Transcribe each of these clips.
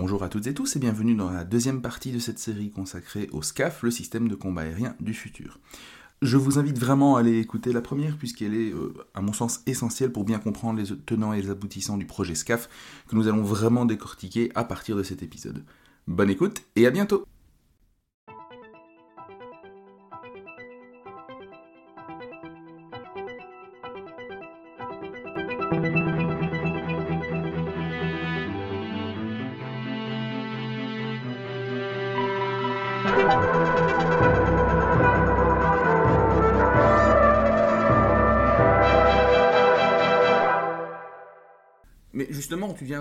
Bonjour à toutes et tous et bienvenue dans la deuxième partie de cette série consacrée au SCAF, le système de combat aérien du futur. Je vous invite vraiment à aller écouter la première puisqu'elle est, euh, à mon sens, essentielle pour bien comprendre les tenants et les aboutissants du projet SCAF que nous allons vraiment décortiquer à partir de cet épisode. Bonne écoute et à bientôt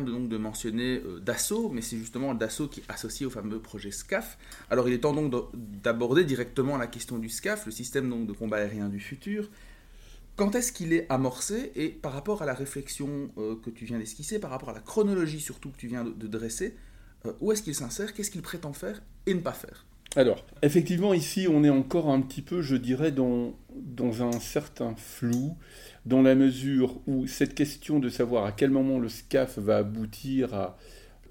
de, donc de mentionner euh, Dassault, mais c'est justement Dassault qui est associé au fameux projet SCAF. Alors il est temps donc d'aborder directement la question du SCAF, le système donc de combat aérien du futur. Quand est-ce qu'il est amorcé et par rapport à la réflexion euh, que tu viens d'esquisser, par rapport à la chronologie surtout que tu viens de, dresser, euh, où est-ce qu'il s'insère, qu'est-ce qu'il prétend faire et ne pas faire? Alors, effectivement, ici, on est encore un petit peu, je dirais, dans, un certain flou, dans la mesure où cette question de savoir à quel moment le SCAF va aboutir à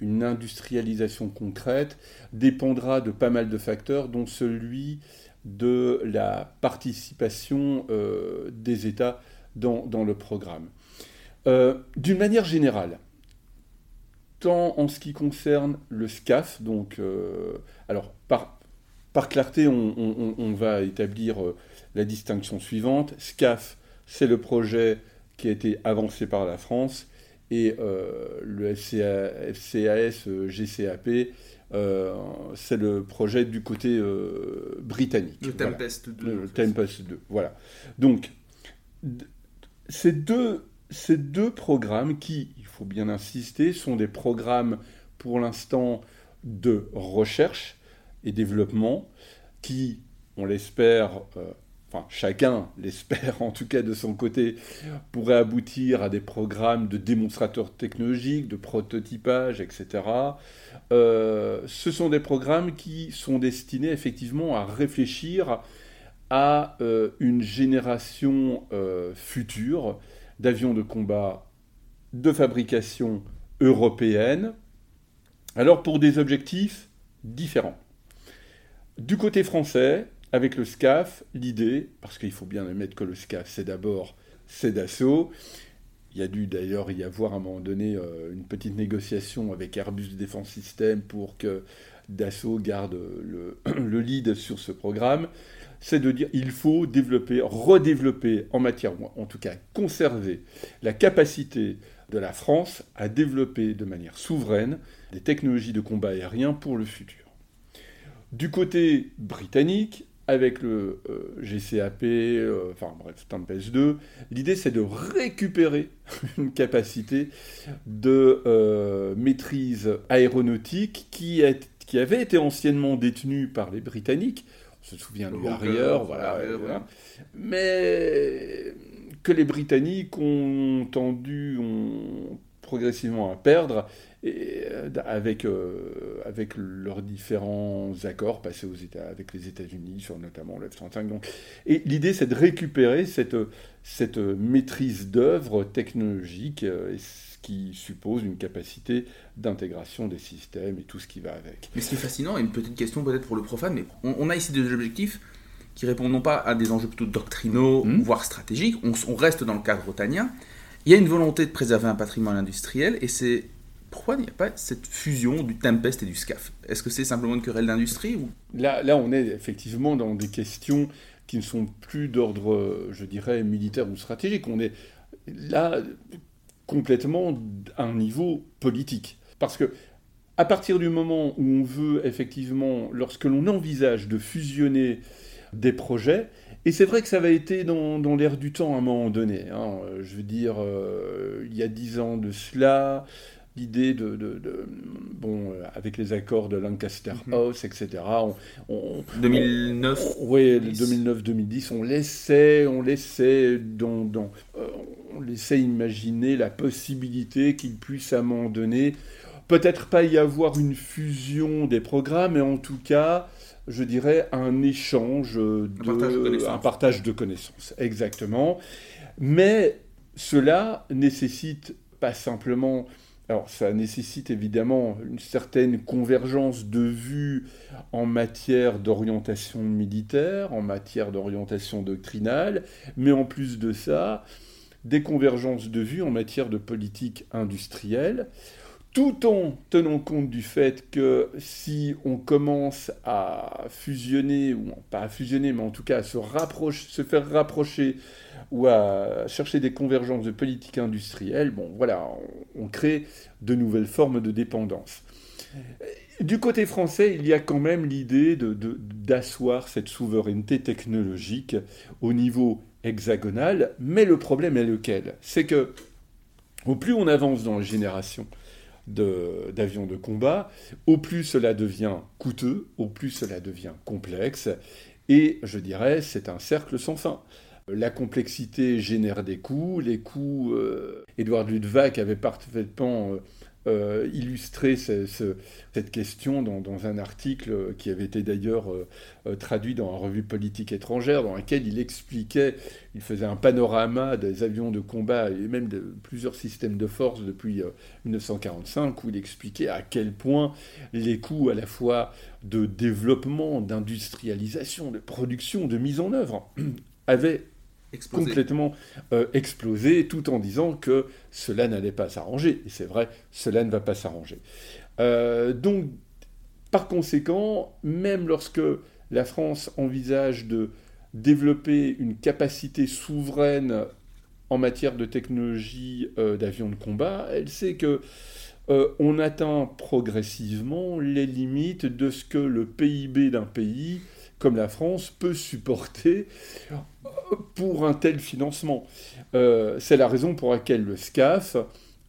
une industrialisation concrète dépendra de pas mal de facteurs, dont celui de la participation euh, des États dans, le programme. Euh, d'une manière générale, tant en ce qui concerne le SCAF, donc, euh, alors par, par clarté, on, va établir euh, la distinction suivante. SCAF, c'est le projet qui a été avancé par la France, et euh, le FCAS, euh, GCAP, c'est le projet du côté britannique. Le Tempest 2. Le Tempest 2, voilà. Donc, ces deux, ces deux programmes qui, il faut bien insister, sont des programmes pour l'instant de recherche, et développement qui, on l'espère, euh, enfin chacun l'espère en tout cas de son côté, pourrait aboutir à des programmes de démonstrateurs technologiques, de prototypage, etc. Euh, ce sont des programmes qui sont destinés effectivement à réfléchir à euh, une génération future d'avions de combat de fabrication européenne, alors pour des objectifs différents. Du côté français, avec le SCAF, l'idée, parce qu'il faut bien admettre que le SCAF, c'est d'abord, c'est d'assaut. Il y a dû d'ailleurs y avoir à un moment donné euh, une petite négociation avec Airbus Défense System pour que Dassault garde le, le, lead sur ce programme. C'est de dire il faut développer, redévelopper en matière, en tout cas conserver la capacité de la France à développer de manière souveraine des technologies de combat aérien pour le futur. Du côté britannique, avec le euh, GCAP, euh, enfin bref, Tempest 2, l'idée c'est de récupérer une capacité de euh, maîtrise aéronautique qui, qui, avait été anciennement détenue par les Britanniques. On se souvient du Harrier, voilà, mais que les Britanniques ont tendu ont progressivement à perdre et euh, avec, euh, avec leurs différents accords passés aux États, avec les États-Unis sur notamment le F-35. Donc, et l'idée, c'est de récupérer cette, cette maîtrise d'œuvre technologique, euh, ce qui suppose une capacité d'intégration des systèmes et tout ce qui va avec. Mais ce qui est fascinant, et une petite question peut-être pour le profane, mais on, a ici des objectifs qui répondent non pas à des enjeux plutôt doctrinaux, hmm. voire stratégiques, on, on, reste dans le cadre otanien. Il y a une volonté de préserver un patrimoine industriel, et c'est pourquoi il n'y a pas cette fusion du Tempest et du SCAF? Est-ce que c'est simplement une querelle d'industrie là, là, on est effectivement dans des questions qui ne sont plus d'ordre, je dirais, militaire ou stratégique. On est là complètement à un niveau politique. Parce que à partir du moment où on veut effectivement, lorsque l'on envisage de fusionner des projets, et c'est vrai que ça va été dans, dans l'air du temps à un moment donné. Hein, je veux dire, euh, il y a dix ans de cela, l'idée de, bon euh, avec les accords de Lancaster mhm. House etc 2009 oui 2009 2010 on laissait on laissait dans, euh, on laissait imaginer la possibilité qu'il puisse à un moment donné peut-être pas y avoir une fusion des programmes mais en tout cas je dirais un échange de un partage de connaissances exactement. Mais cela nécessite pas simplement alors ça nécessite évidemment une certaine convergence de vues en matière d'orientation militaire, en matière d'orientation doctrinale, mais en plus de ça, des convergences de vues en matière de politique industrielle, tout en tenant compte du fait que si on commence à fusionner, ou pas à fusionner, mais en tout cas à se, rapprocher, se faire rapprocher ou à chercher des convergences de politique industrielle, bon voilà, on, crée de nouvelles formes de dépendance. Du côté français, il y a quand même l'idée d'asseoir de, cette souveraineté technologique au niveau hexagonal, mais le problème est lequel? C'est que au plus on avance dans la génération d'avions de, combat, au plus cela devient coûteux, au plus cela devient complexe, et je dirais c'est un cercle sans fin. La complexité génère des coûts. Les coûts, euh, Edouard avait parfaitement euh, euh, cette question dans, un article qui avait été d'ailleurs traduit dans la revue politique étrangère, dans laquelle il expliquait, il faisait un panorama des avions de combat et même de plusieurs systèmes de force depuis 1945, où il expliquait à quel point les coûts à la fois de développement, d'industrialisation, de production, de mise en œuvre avaient complètement euh, explosé, tout en disant que cela n'allait pas s'arranger. Et c'est vrai, cela ne va pas s'arranger. Euh, donc, par conséquent, même lorsque la France envisage de développer une capacité souveraine en matière de technologie euh, d'avions de combat, elle sait que on atteint progressivement les limites de ce que le PIB d'un pays comme la France peut supporter pour un tel financement. Euh, c'est la raison pour laquelle le SCAF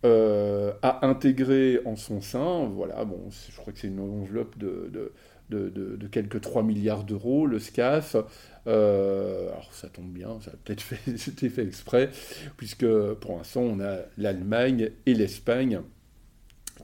euh, a intégré en son sein, voilà, bon, je crois que c'est une enveloppe de, de, de, quelques 3 milliards d'euros, le SCAF. Euh, alors ça tombe bien, ça a peut-être fait, été fait exprès, puisque pour l'instant on a l'Allemagne et l'Espagne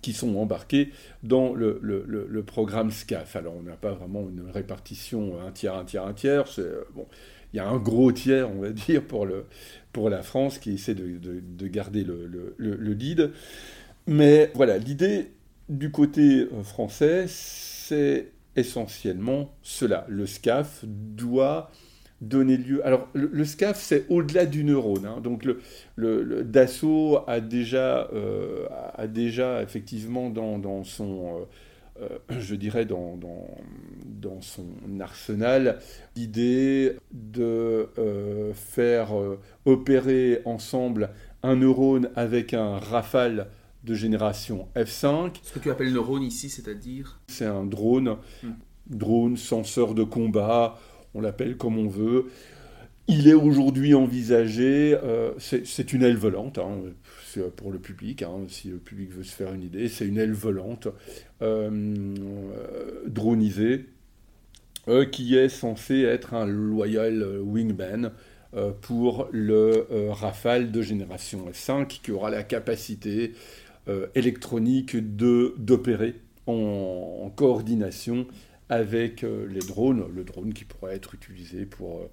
qui sont embarqués dans le, le, programme SCAF. Alors, on n'a pas vraiment une répartition un tiers, un tiers, un tiers. Euh, bon, il y a un gros tiers, on va dire, pour, le, pour la France qui essaie de, de, garder le, le, lead. Mais voilà, l'idée du côté euh, français, c'est essentiellement cela. Le SCAF doit donner lieu. Alors, le, SCAF, c'est au-delà du neurone. Hein. Donc, le, le, Dassault a déjà, euh, a déjà effectivement dans, son. Euh, euh, je dirais dans, dans, son arsenal l'idée de faire opérer ensemble un neurone avec un rafale de génération F5. Ce que tu appelles neurone ici, c'est-à-dire? C'est un drone, hmm. drone, senseur de combat, on l'appelle comme on veut. Il est aujourd'hui envisagé, euh, c'est une aile volante, hein, pour le public, hein, si le public veut se faire une idée, c'est une aile volante euh, dronisée euh, qui est censée être un loyal wingman pour le Rafale de génération S5 qui aura la capacité électronique d'opérer en, coordination avec euh, les drones, le drone qui pourrait être utilisé pour, euh,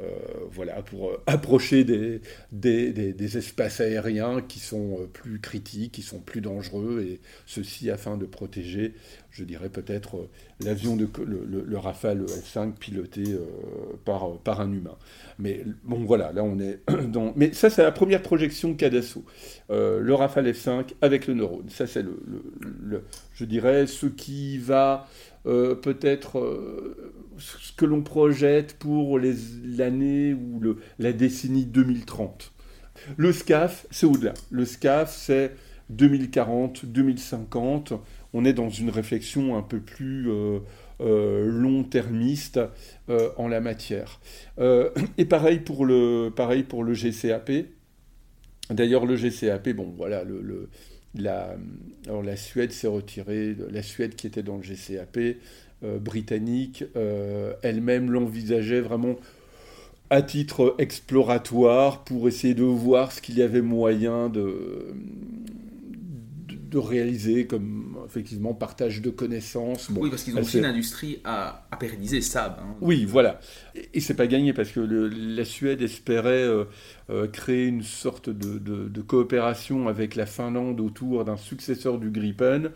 euh, voilà, pour approcher des, des, espaces aériens qui sont plus critiques, qui sont plus dangereux, et ceci afin de protéger, je dirais peut-être, l'avion, de, le, le, Rafale F5 piloté par, par un humain. Mais bon, voilà, là on est dans... Mais ça, c'est la première projection qu'a le Rafale F5 avec le neurone. Ça, c'est le, je dirais, ce qui va euh, peut-être euh, ce que l'on projette pour l'année ou la décennie 2030. Le SCAF, c'est au-delà. Le SCAF, c'est 2040, 2050. On est dans une réflexion un peu plus euh, long-termiste en la matière. et pareil pour le, pareil pour le GCAP. D'ailleurs, le GCAP, bon, voilà, le la, Suède s'est retirée, la Suède qui était dans le GCAP, euh, britannique, euh, elle-même l'envisageait vraiment à titre exploratoire pour essayer de voir ce qu'il y avait moyen de, de réaliser comme effectivement partage de connaissances. oui, parce qu'ils ont aussi une industrie à, à pérenniser, Saab. Hein. Oui, voilà. Et, c'est pas gagné parce que la Suède espérait euh, euh, créer une sorte de, de, coopération avec la Finlande autour d'un successeur du Gripen,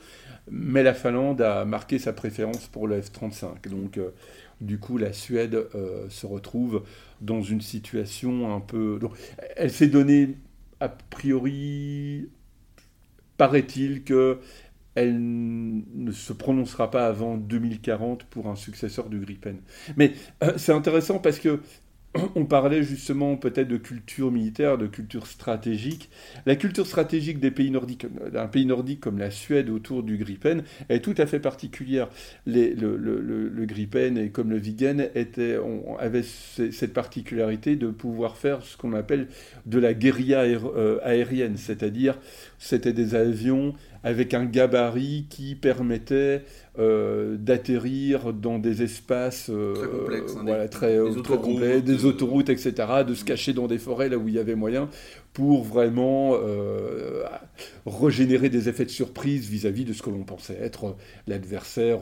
mais la Finlande a marqué sa préférence pour le F-35. Donc, euh, du coup, la Suède se retrouve dans une situation un peu. Donc, elle s'est donnée a priori paraît-il que elle ne se prononcera pas avant 2040 pour un successeur du Gripen. Mais euh, c'est intéressant parce que on parlait justement peut-être de culture militaire, de culture stratégique. La culture stratégique des pays nordiques, d'un pays nordique comme la Suède autour du Gripen, est tout à fait particulière. le, Gripen et comme le Vigen étaient, on, avaient cette particularité de pouvoir faire ce qu'on appelle de la guérilla euh, aérienne, c'est-à-dire c'était des avions avec un gabarit qui permettait euh, d'atterrir dans des espaces euh, très complexes, hein, voilà, très, des, euh, des autoroutes, etc., de se cacher dans des forêts là où il y avait moyen, pour vraiment régénérer des effets de surprise vis-à-vis de ce que l'on pensait être l'adversaire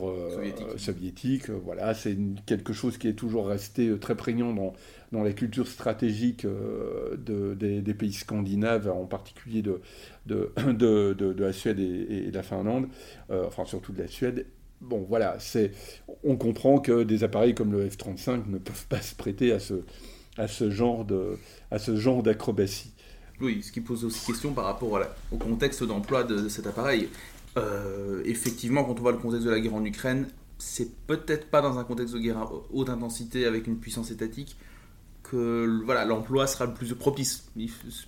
soviétique. Voilà, c'est quelque chose qui est toujours resté très prégnant dans, dans la culture stratégique de, des, pays scandinaves, en particulier de, de, de, de la Suède et, et, de la Finlande, enfin surtout de la Suède, bon, voilà, c'est, on comprend que des appareils comme le F-35 ne peuvent pas se prêter à ce, à ce genre de, à ce genre d'acrobatie. Oui, ce qui pose aussi question par rapport au contexte d'emploi de, cet appareil. Euh, effectivement, quand on voit le contexte de la guerre en Ukraine, c'est peut-être pas dans un contexte de guerre à haute intensité avec une puissance étatique que voilà l'emploi sera le plus propice.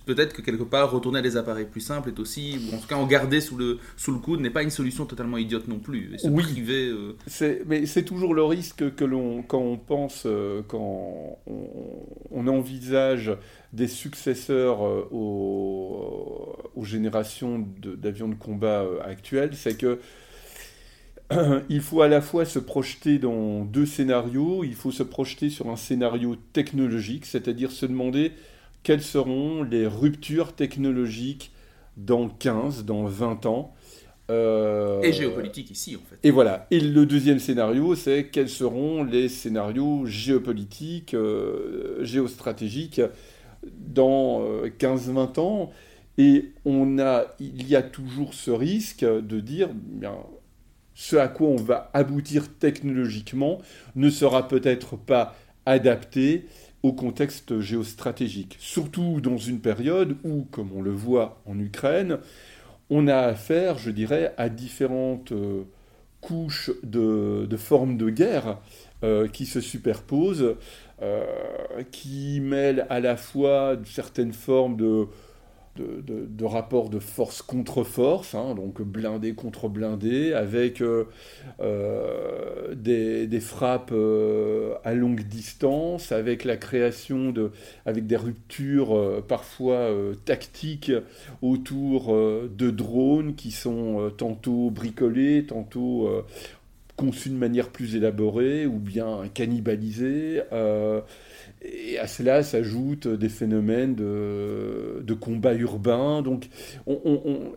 Peut-être que quelque part retourner à des appareils plus simples est aussi, ou en tout cas en garder sous le sous le coude n'est pas une solution totalement idiote non plus. oui. Euh, c'est mais c'est toujours le risque que l'on quand on pense euh, quand on, envisage des successeurs euh, aux, aux, générations d'avions de, de, combat actuelles, c'est que il faut à la fois se projeter dans deux scénarios. Il faut se projeter sur un scénario technologique, c'est-à-dire se demander quelles seront les ruptures technologiques dans 15, dans 20 ans. Euh, et géopolitique ici, en fait. Et voilà. Et le deuxième scénario, c'est quels seront les scénarios géopolitiques, euh, géostratégiques dans 15-20 euh, ans. Et on a, il y a toujours ce risque de dire, bien, ce à quoi on va aboutir technologiquement ne sera peut-être pas adapté au contexte géostratégique. Surtout dans une période où, comme on le voit en Ukraine, on a affaire, je dirais, à différentes euh, couches de, formes de guerre euh, qui se superposent, euh, qui mêlent à la fois certaines formes de de, de, rapports de force contre force, hein, donc blindé contre blindé, avec euh, euh, des, frappes euh, à longue distance, avec la création de, avec des ruptures parfois tactiques autour de drones qui sont tantôt bricolés, tantôt conçus de manière plus élaborée ou bien cannibalisés. Et à cela s'ajoutent des phénomènes de, de combat urbain. Donc, on,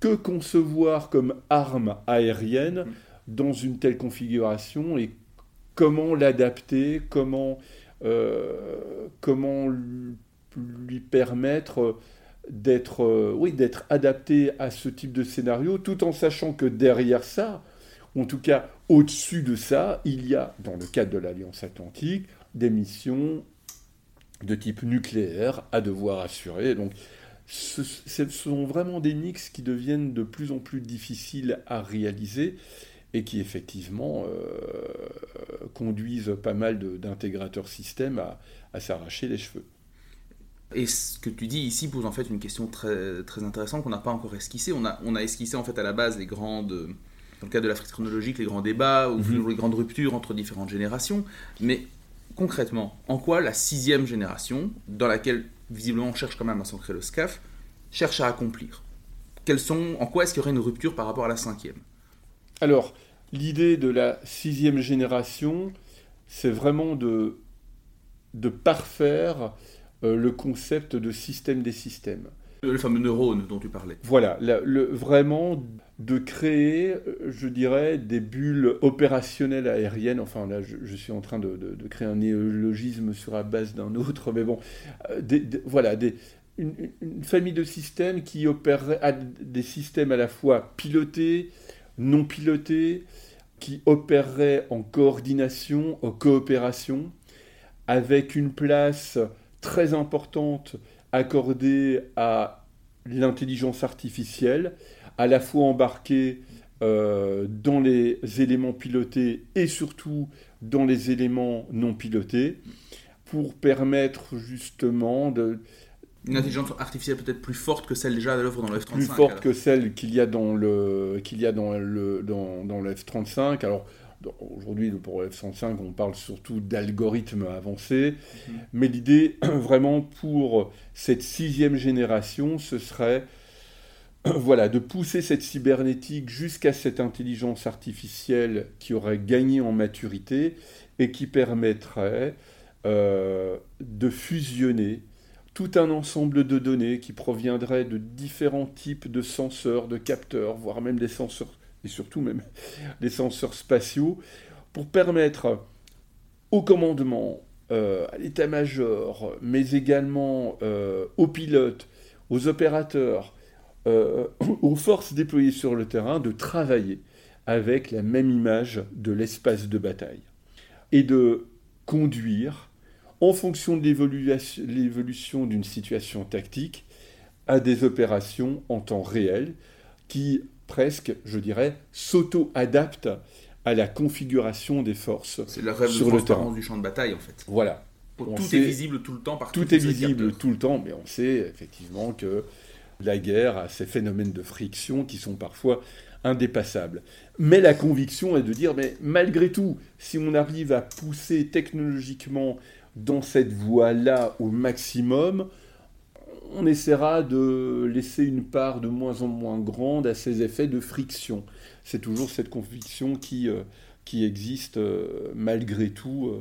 que concevoir comme arme aérienne mm. dans une telle configuration et comment l'adapter, comment, euh, comment lui permettre d'être euh, oui, d'être adapté à ce type de scénario, tout en sachant que derrière ça, en tout cas au-dessus de ça, il y a, dans le cadre de l'Alliance Atlantique, des missions de type nucléaire à devoir assurer. Donc, ce, sont vraiment des mix qui deviennent de plus en plus difficiles à réaliser et qui effectivement euh, conduisent pas mal d'intégrateurs système à, s'arracher les cheveux. Et ce que tu dis ici pose en fait une question très, très intéressante qu'on n'a pas encore esquissée. On a, on a esquissé en fait à la base les grandes, dans le cadre de la frise chronologique, les grands débats ou mhm. les grandes ruptures entre différentes générations. Mais concrètement, en quoi la sixième génération, dans laquelle visiblement on cherche quand même à s'ancrer le SCAF, cherche à accomplir? Quels sont, En quoi est-ce qu'il y aurait une rupture par rapport à la cinquième? Alors, l'idée de la sixième génération, c'est vraiment de, de parfaire euh, le concept de système des systèmes. Le fameux neurone dont tu parlais. Voilà, le, vraiment de créer, je dirais, des bulles opérationnelles aériennes. Enfin, là, je, suis en train de, créer un néologisme sur la base d'un autre, mais bon, euh, voilà, une, famille de systèmes qui opérerait des systèmes à la fois pilotés, non pilotés, qui opéreraient en coordination, en coopération, avec une place très importante accordée à l'intelligence artificielle, à la fois embarquée euh, dans les éléments pilotés et surtout dans les éléments non pilotés, pour permettre justement de, une intelligence artificielle peut-être plus forte que celle déjà à l'œuvre dans le F-35. Plus forte que celle qu'il y a dans le qu'il y a dans le dans, dans le F-35. Alors aujourd'hui pour le F-105 on parle surtout d'algorithmes avancés, mhm. mais l'idée vraiment pour cette sixième génération ce serait voilà, de pousser cette cybernétique jusqu'à cette intelligence artificielle qui aurait gagné en maturité et qui permettrait euh, de fusionner tout un ensemble de données qui proviendraient de différents types de senseurs, de capteurs, voire même des senseurs, et surtout même des senseurs spatiaux, pour permettre au commandement, euh, à l'état-major, mais également euh, aux pilotes, aux opérateurs, euh, aux forces déployées sur le terrain, de travailler avec la même image de l'espace de bataille et de conduire en fonction de l'évolution d'une situation tactique, à des opérations en temps réel qui presque, je dirais, s'auto-adaptent à la configuration des forces C'est le rêve sur le terrain du champ de bataille en fait. Voilà. tout est visible tout le temps par Tout est visible tout le temps, mais on sait effectivement que la guerre a ces phénomènes de friction qui sont parfois indépassables. Mais la conviction est de dire, mais malgré tout, si on arrive à pousser technologiquement dans cette voie-là au maximum, on essaiera de laisser une part de moins en moins grande à ces effets de friction. C'est toujours cette conviction qui, euh, qui existe euh, malgré tout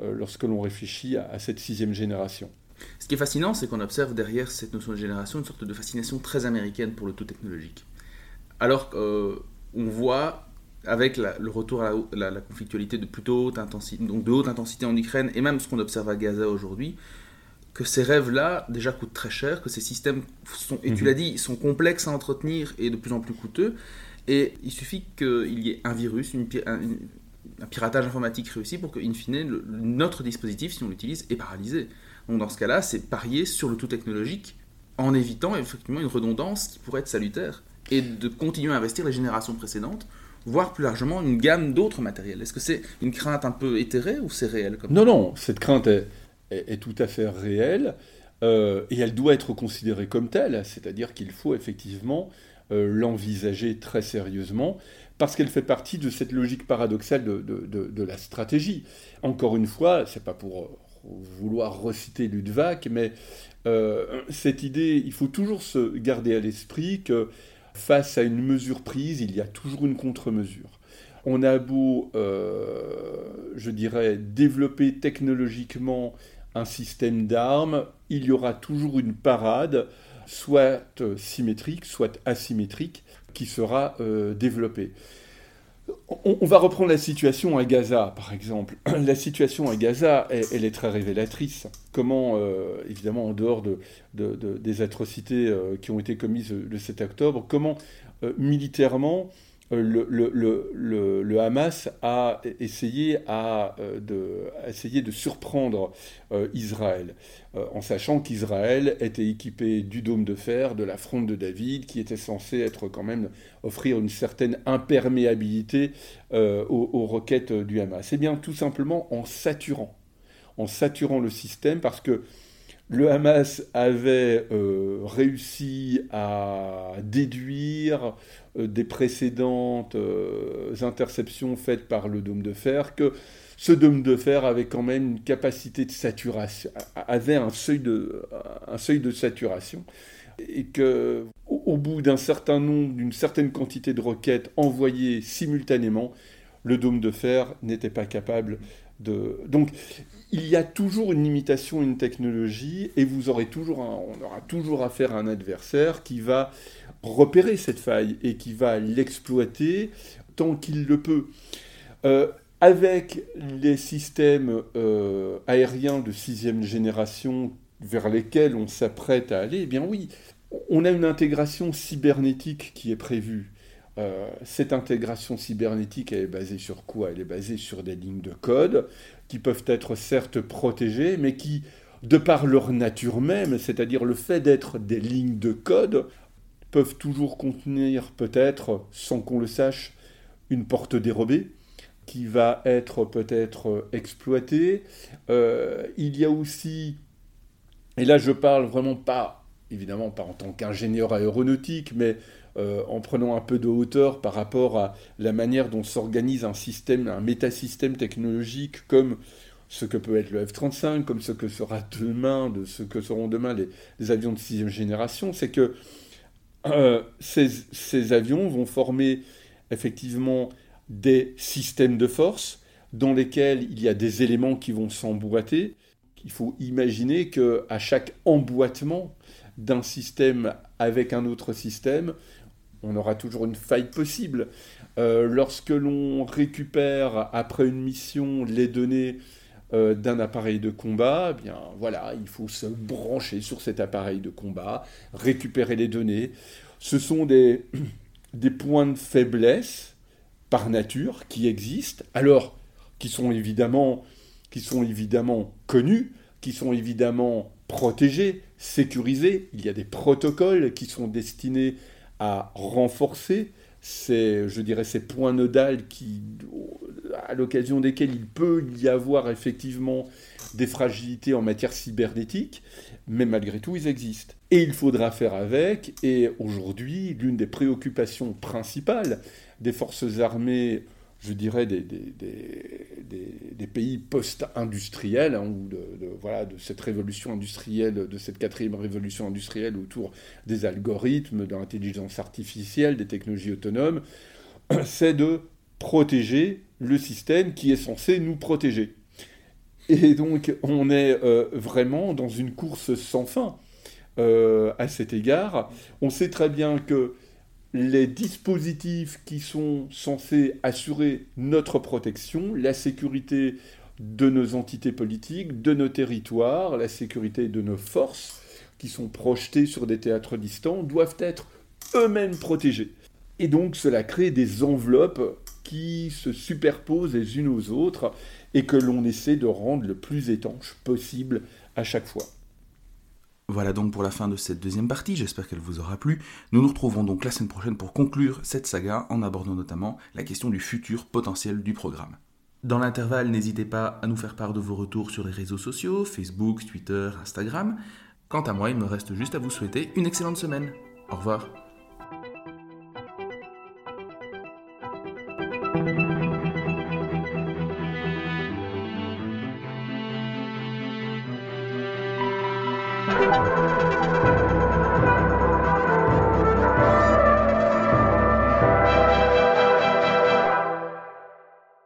euh, lorsque l'on réfléchit à, cette sixième génération. Ce qui est fascinant, c'est qu'on observe derrière cette notion de génération une sorte de fascination très américaine pour le tout technologique. Alors qu'on voit avec le retour à la, conflictualité de plutôt haute intensité, donc de haute intensité en Ukraine, et même ce qu'on observe à Gaza aujourd'hui, que ces rêves-là déjà coûtent très cher, que ces systèmes sont, et tu mhm. l'as dit, sont complexes à entretenir et de plus en plus coûteux. Et il suffit qu'il y ait un virus, une, un, piratage informatique réussi pour que, in fine, notre dispositif, si on l'utilise, est paralysé. Donc dans ce cas-là, c'est parier sur le tout technologique en évitant effectivement une redondance qui pourrait être salutaire et de continuer à investir les générations précédentes voire plus largement une gamme d'autres matériels. Est-ce que c'est une crainte un peu éthérée ou c'est réel comme Non, non, cette crainte est, tout à fait réelle euh, et elle doit être considérée comme telle, c'est-à-dire qu'il faut effectivement euh, l'envisager très sérieusement parce qu'elle fait partie de cette logique paradoxale de, de, la stratégie. Encore une fois, c'est pas pour vouloir reciter Ludwig, mais euh, cette idée, il faut toujours se garder à l'esprit que face à une mesure prise, il y a toujours une contre-mesure. On a beau, euh, je dirais, développer technologiquement un système d'armes, il y aura toujours une parade, soit symétrique, soit asymétrique, qui sera euh, développée. On, va reprendre la situation à Gaza, par exemple. La situation à Gaza, elle, est très révélatrice. Comment, euh, évidemment, en dehors de, des atrocités euh, qui ont été commises le 7 octobre, comment euh, militairement le, le, Hamas a essayé, à, de, surprendre Israël, en sachant qu'Israël était équipé du dôme de fer, de la fronde de David, qui était censé être quand même offrir une certaine imperméabilité euh, aux, requêtes du Hamas. C'est bien tout simplement en saturant, en saturant le système parce que le Hamas avait euh, réussi à déduire euh, des précédentes interceptions faites par le dôme de fer que ce dôme de fer avait quand même une capacité de saturation, avait un seuil de, un seuil de saturation et que au bout d'un certain nombre, d'une certaine quantité de requêtes envoyées simultanément, le dôme de fer n'était pas capable de... Donc, il y a toujours une limitation, une technologie, et vous aurez toujours on aura toujours affaire à un adversaire qui va repérer cette faille et qui va l'exploiter tant qu'il le peut. Euh, avec les systèmes euh, aériens de sixième génération vers lesquels on s'apprête à aller, eh bien oui, on a une intégration cybernétique qui est prévue. Euh, cette intégration cybernétique, elle est basée sur quoi? Elle est basée sur des lignes de code qui peuvent être certes protégées, mais qui, de par leur nature même, c'est-à-dire le fait d'être des lignes de code, peuvent toujours contenir peut-être, sans qu'on le sache, une porte dérobée qui va être peut-être exploitée. Euh, il y a aussi, et là je parle vraiment pas, évidemment pas en tant qu'ingénieur aéronautique, mais euh, en prenant un peu de hauteur par rapport à la manière dont s'organise un système, un métasystème technologique comme ce que peut être le F-35, comme ce que sera demain, de ce que seront demain les, avions de sixième génération, c'est que euh, ces, ces, avions vont former effectivement des systèmes de force dans lesquels il y a des éléments qui vont s'emboîter. Il faut imaginer que à chaque emboîtement d'un système avec un autre système, on aura toujours une faille possible. Euh, lorsque l'on récupère après une mission les données euh, d'un appareil de combat, eh bien voilà, il faut se brancher sur cet appareil de combat, récupérer les données. Ce sont des, points de faiblesse par nature qui existent, alors qui sont évidemment connus, qui sont évidemment protégés, sécurisés. Il y a des protocoles qui sont destinés à renforcer ces, je dirais, ces points nodales qui, à l'occasion desquels il peut y avoir effectivement des fragilités en matière cybernétique, mais malgré tout, ils existent. Et il faudra faire avec, et aujourd'hui, l'une des préoccupations principales des forces armées je dirais, des, pays post-industriels, hein, de, voilà, de cette révolution industrielle, de cette quatrième révolution industrielle autour des algorithmes, de l'intelligence artificielle, des technologies autonomes, c'est de protéger le système qui est censé nous protéger. Et donc, on est euh, vraiment dans une course sans fin euh, à cet égard. On sait très bien que les dispositifs qui sont censés assurer notre protection, la sécurité de nos entités politiques, de nos territoires, la sécurité de nos forces qui sont projetées sur des théâtres distants, doivent être eux-mêmes protégés. Et donc cela crée des enveloppes qui se superposent les unes aux autres et que l'on essaie de rendre le plus étanche possible à chaque fois. Voilà donc pour la fin de cette deuxième partie, j'espère qu'elle vous aura plu. Nous nous retrouvons donc la semaine prochaine pour conclure cette saga en abordant notamment la question du futur potentiel du programme. Dans l'intervalle, n'hésitez pas à nous faire part de vos retours sur les réseaux sociaux, Facebook, Twitter, Instagram. Quant à moi, il me reste juste à vous souhaiter une excellente semaine. Au revoir.